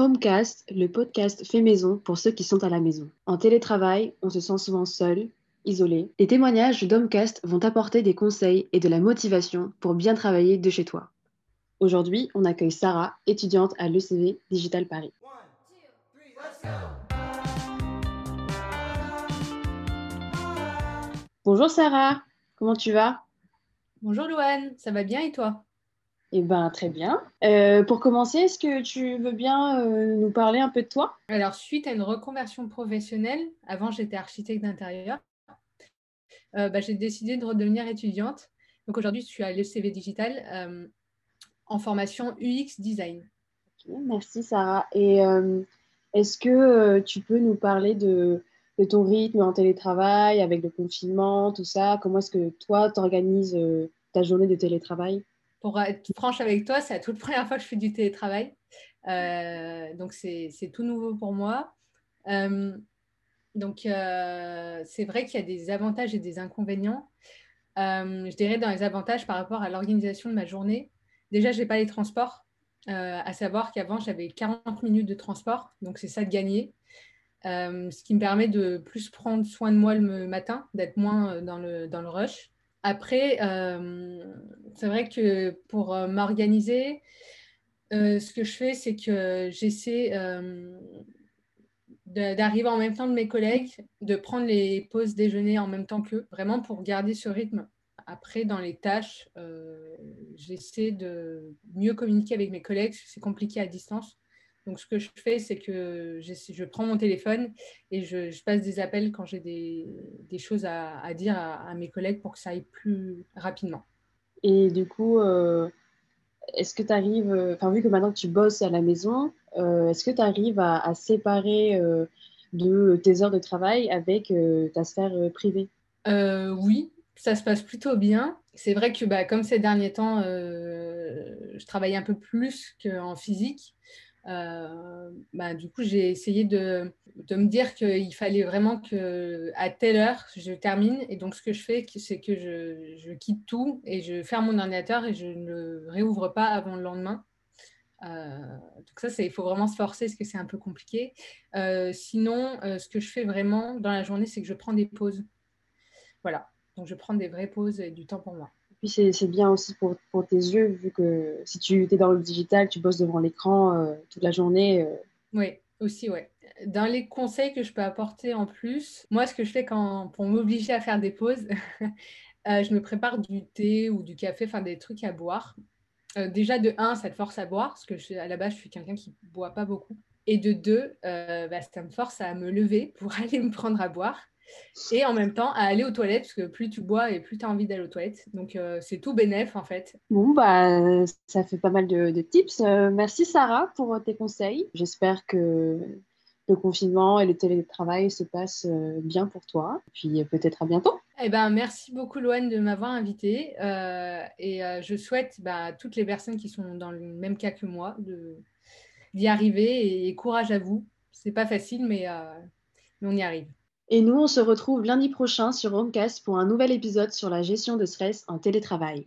Homecast, le podcast fait maison pour ceux qui sont à la maison. En télétravail, on se sent souvent seul, isolé. Les témoignages d'Homecast vont apporter des conseils et de la motivation pour bien travailler de chez toi. Aujourd'hui, on accueille Sarah, étudiante à l'ECV Digital Paris. Bonjour Sarah, comment tu vas? Bonjour Louane, ça va bien et toi? Eh bien, très bien. Euh, pour commencer, est-ce que tu veux bien euh, nous parler un peu de toi? Alors, suite à une reconversion professionnelle, avant j'étais architecte d'intérieur, euh, bah, j'ai décidé de redevenir étudiante. Donc aujourd'hui, je suis à l'ECV Digital en formation UX Design. merci Sarah. Et est-ce que tu peux nous parler de, de, ton rythme en télétravail, avec le confinement, tout ça? Comment est-ce que toi, tu organises ta journée de télétravail? Pour être franche avec toi, c'est la toute première fois que je fais du télétravail. Euh, donc, c'est tout nouveau pour moi. Euh, donc, euh, c'est vrai qu'il y a des avantages et des inconvénients. je dirais dans les avantages par rapport à l'organisation de ma journée. Déjà, je n'ai pas les transports. à savoir qu'avant, j'avais 40 minutes de transport. Donc, c'est ça de gagner. ce qui me permet de plus prendre soin de moi le matin, d'être moins dans le, dans le rush. Après, c'est vrai que pour euh, m'organiser, euh, ce que je fais, c'est que j'essaie d'arriver en même temps que mes collègues, de prendre les pauses déjeuner en même temps qu'eux, vraiment pour garder ce rythme. Après, dans les tâches, j'essaie de mieux communiquer avec mes collègues, c'est compliqué à distance. Donc, ce que je fais, c'est que je prends mon téléphone et je, passe des appels quand j'ai des, choses à, dire à, mes collègues pour que ça aille plus rapidement. Et du coup, euh, est-ce que tu arrives, enfin, vu que maintenant tu bosses à la maison, euh, est-ce que tu arrives à, séparer euh, de tes heures de travail avec ta sphère privée? Oui, ça se passe plutôt bien. C'est vrai que bah, comme ces derniers temps, je travaille un peu plus qu'en physique. Euh, bah, du coup, j'ai essayé de, me dire qu'il fallait vraiment que à telle heure, je termine. Et donc, ce que je fais, c'est que je, je, quitte tout et je ferme mon ordinateur et je ne le réouvre pas avant le lendemain. Euh, donc ça, il faut vraiment se forcer parce que c'est un peu compliqué. Euh, sinon, ce que je fais vraiment dans la journée, c'est que je prends des pauses. Voilà, donc je prends des vraies pauses et du temps pour moi. Puis c'est bien aussi pour, tes yeux, vu que si tu es dans le digital, tu bosses devant l'écran euh, toute la journée. Euh. Oui, aussi, ouais. Dans les conseils que je peux apporter en plus, moi, ce que je fais quand, pour m'obliger à faire des pauses, euh, je me prépare du thé ou du café, enfin des trucs à boire. déjà, de un, ça te force à boire, parce que à la base, je suis quelqu'un qui ne boit pas beaucoup. Et de deux, bah, ça me force à me lever pour aller me prendre à boire et en même temps à aller aux toilettes, parce que plus tu bois et plus tu as envie d'aller aux toilettes. Donc euh, c'est tout bénéf en fait. Bon, bah, ça fait pas mal de, tips. Euh, merci Sarah pour tes conseils. J'espère que le confinement et le télétravail se passent euh, bien pour toi. Puis peut-être à bientôt. Eh ben, merci beaucoup Loane de m'avoir invité et je souhaite bah, à toutes les personnes qui sont dans le même cas que moi d'y arriver et, courage à vous. C'est pas facile mais, mais on y arrive. Et nous, on se retrouve lundi prochain sur Homecast pour un nouvel épisode sur la gestion de stress en télétravail.